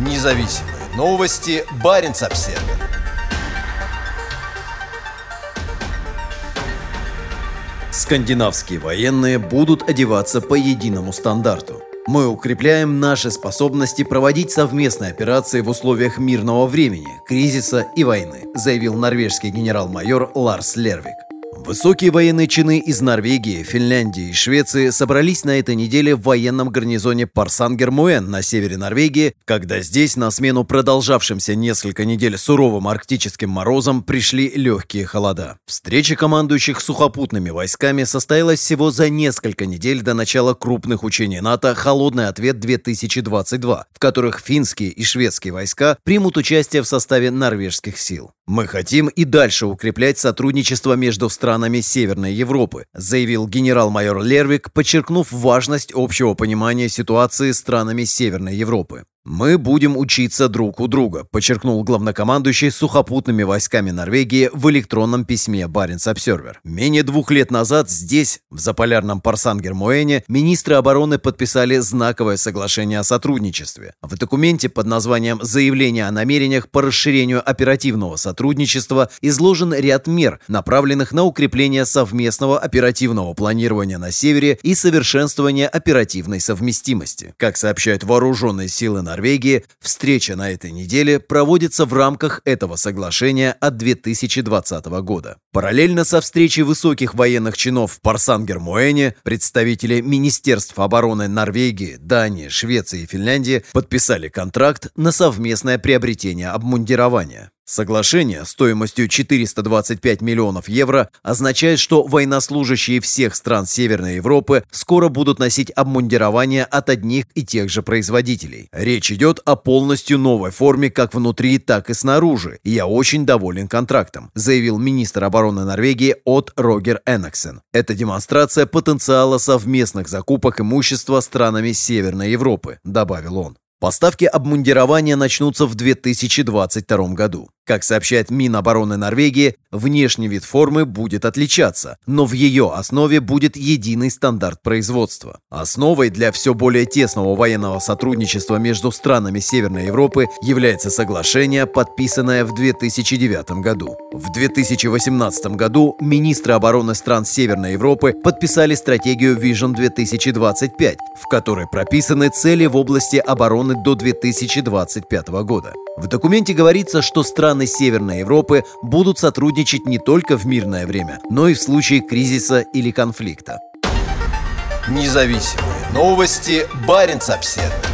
Независимые новости. Барин обсерва Скандинавские военные будут одеваться по единому стандарту. Мы укрепляем наши способности проводить совместные операции в условиях мирного времени, кризиса и войны, заявил норвежский генерал-майор Ларс Лервик. Высокие военные чины из Норвегии, Финляндии и Швеции собрались на этой неделе в военном гарнизоне Парсангер-Муэн на севере Норвегии, когда здесь на смену продолжавшимся несколько недель суровым арктическим морозам пришли легкие холода. Встреча командующих сухопутными войсками состоялась всего за несколько недель до начала крупных учений НАТО «Холодный ответ-2022», в которых финские и шведские войска примут участие в составе норвежских сил. Мы хотим и дальше укреплять сотрудничество между странами Северной Европы, заявил генерал-майор Лервик, подчеркнув важность общего понимания ситуации странами Северной Европы. «Мы будем учиться друг у друга», – подчеркнул главнокомандующий сухопутными войсками Норвегии в электронном письме Баренц Обсервер. Менее двух лет назад здесь, в заполярном Парсангер-Муэне, министры обороны подписали знаковое соглашение о сотрудничестве. В документе под названием «Заявление о намерениях по расширению оперативного сотрудничества» изложен ряд мер, направленных на укрепление совместного оперативного планирования на севере и совершенствование оперативной совместимости. Как сообщают вооруженные силы Норвегии, встреча на этой неделе проводится в рамках этого соглашения от 2020 года. Параллельно со встречей высоких военных чинов в Парсангер-Муэне представители Министерств обороны Норвегии, Дании, Швеции и Финляндии подписали контракт на совместное приобретение обмундирования. Соглашение стоимостью 425 миллионов евро означает, что военнослужащие всех стран Северной Европы скоро будут носить обмундирование от одних и тех же производителей. Речь идет о полностью новой форме как внутри, так и снаружи, я очень доволен контрактом, заявил министр обороны Норвегии от Рогер Энаксен. Это демонстрация потенциала совместных закупок имущества странами Северной Европы, добавил он. Поставки обмундирования начнутся в 2022 году. Как сообщает Минобороны Норвегии, внешний вид формы будет отличаться, но в ее основе будет единый стандарт производства. Основой для все более тесного военного сотрудничества между странами Северной Европы является соглашение, подписанное в 2009 году. В 2018 году министры обороны стран Северной Европы подписали стратегию Vision 2025, в которой прописаны цели в области обороны до 2025 года. В документе говорится, что страны Северной Европы будут сотрудничать не только в мирное время, но и в случае кризиса или конфликта. Независимые новости. Барин обседный.